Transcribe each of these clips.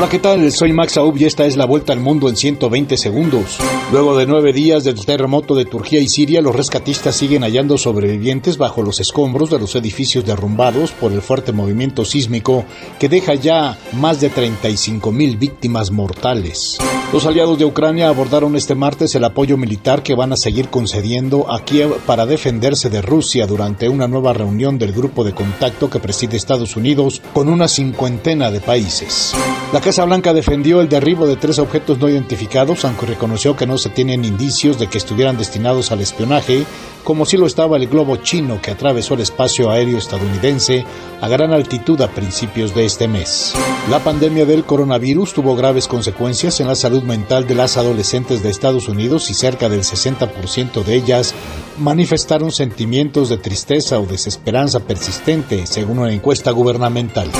Hola, ¿qué tal? Soy Max Aub y esta es la vuelta al mundo en 120 segundos. Luego de nueve días del terremoto de Turquía y Siria, los rescatistas siguen hallando sobrevivientes bajo los escombros de los edificios derrumbados por el fuerte movimiento sísmico que deja ya más de 35 mil víctimas mortales. Los aliados de Ucrania abordaron este martes el apoyo militar que van a seguir concediendo a Kiev para defenderse de Rusia durante una nueva reunión del grupo de contacto que preside Estados Unidos con una cincuentena de países. La Casa Blanca defendió el derribo de tres objetos no identificados, aunque reconoció que no se tienen indicios de que estuvieran destinados al espionaje, como si lo estaba el globo chino que atravesó el espacio aéreo estadounidense a gran altitud a principios de este mes. La pandemia del coronavirus tuvo graves consecuencias en la salud mental de las adolescentes de Estados Unidos y cerca del 60% de ellas manifestaron sentimientos de tristeza o desesperanza persistente, según una encuesta gubernamental.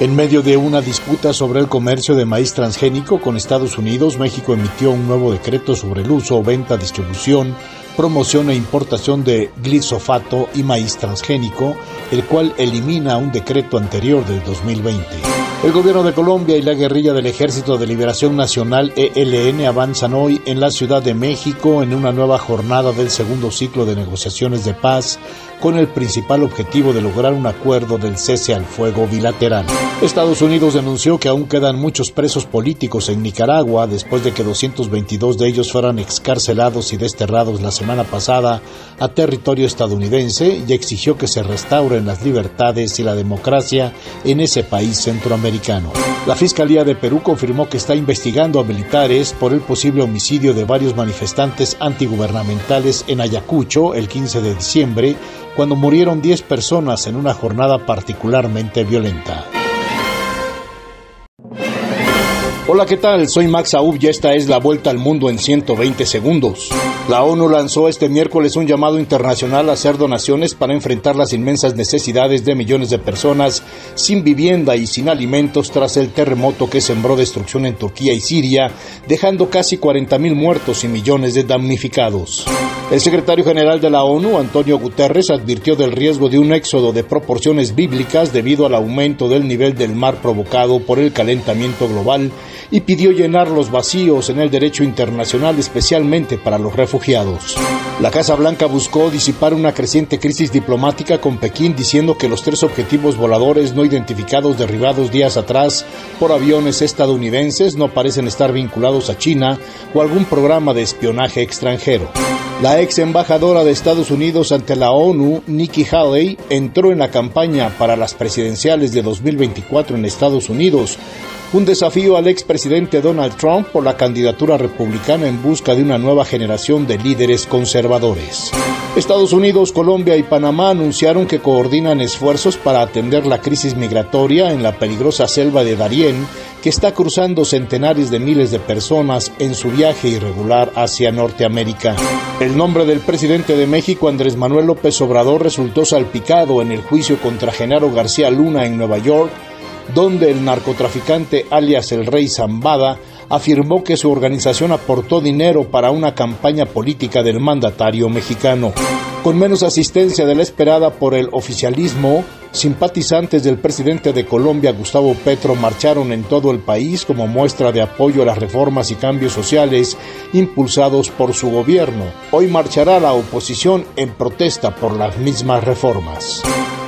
En medio de una disputa sobre el comercio de maíz transgénico con Estados Unidos, México emitió un nuevo decreto sobre el uso, venta, distribución, promoción e importación de glisofato y maíz transgénico, el cual elimina un decreto anterior del 2020. El gobierno de Colombia y la guerrilla del Ejército de Liberación Nacional ELN avanzan hoy en la Ciudad de México en una nueva jornada del segundo ciclo de negociaciones de paz con el principal objetivo de lograr un acuerdo del cese al fuego bilateral. Estados Unidos denunció que aún quedan muchos presos políticos en Nicaragua después de que 222 de ellos fueran excarcelados y desterrados la semana pasada a territorio estadounidense y exigió que se restauren las libertades y la democracia en ese país centroamericano. La Fiscalía de Perú confirmó que está investigando a militares por el posible homicidio de varios manifestantes antigubernamentales en Ayacucho el 15 de diciembre cuando murieron 10 personas en una jornada particularmente violenta. Hola, ¿qué tal? Soy Max Aub y esta es la vuelta al mundo en 120 segundos. La ONU lanzó este miércoles un llamado internacional a hacer donaciones para enfrentar las inmensas necesidades de millones de personas sin vivienda y sin alimentos tras el terremoto que sembró destrucción en Turquía y Siria, dejando casi 40.000 muertos y millones de damnificados. El secretario general de la ONU, Antonio Guterres, advirtió del riesgo de un éxodo de proporciones bíblicas debido al aumento del nivel del mar provocado por el calentamiento global y pidió llenar los vacíos en el derecho internacional, especialmente para los refugiados. La Casa Blanca buscó disipar una creciente crisis diplomática con Pekín diciendo que los tres objetivos voladores no identificados derribados días atrás por aviones estadounidenses no parecen estar vinculados a China o algún programa de espionaje extranjero. La ex embajadora de Estados Unidos ante la ONU, Nikki Haley, entró en la campaña para las presidenciales de 2024 en Estados Unidos, un desafío al expresidente Donald Trump por la candidatura republicana en busca de una nueva generación de líderes conservadores. Estados Unidos, Colombia y Panamá anunciaron que coordinan esfuerzos para atender la crisis migratoria en la peligrosa selva de Darién, que está cruzando centenares de miles de personas en su viaje irregular hacia Norteamérica. El nombre del presidente de México, Andrés Manuel López Obrador, resultó salpicado en el juicio contra Genaro García Luna en Nueva York donde el narcotraficante alias el Rey Zambada afirmó que su organización aportó dinero para una campaña política del mandatario mexicano. Con menos asistencia de la esperada por el oficialismo, simpatizantes del presidente de Colombia, Gustavo Petro, marcharon en todo el país como muestra de apoyo a las reformas y cambios sociales impulsados por su gobierno. Hoy marchará la oposición en protesta por las mismas reformas.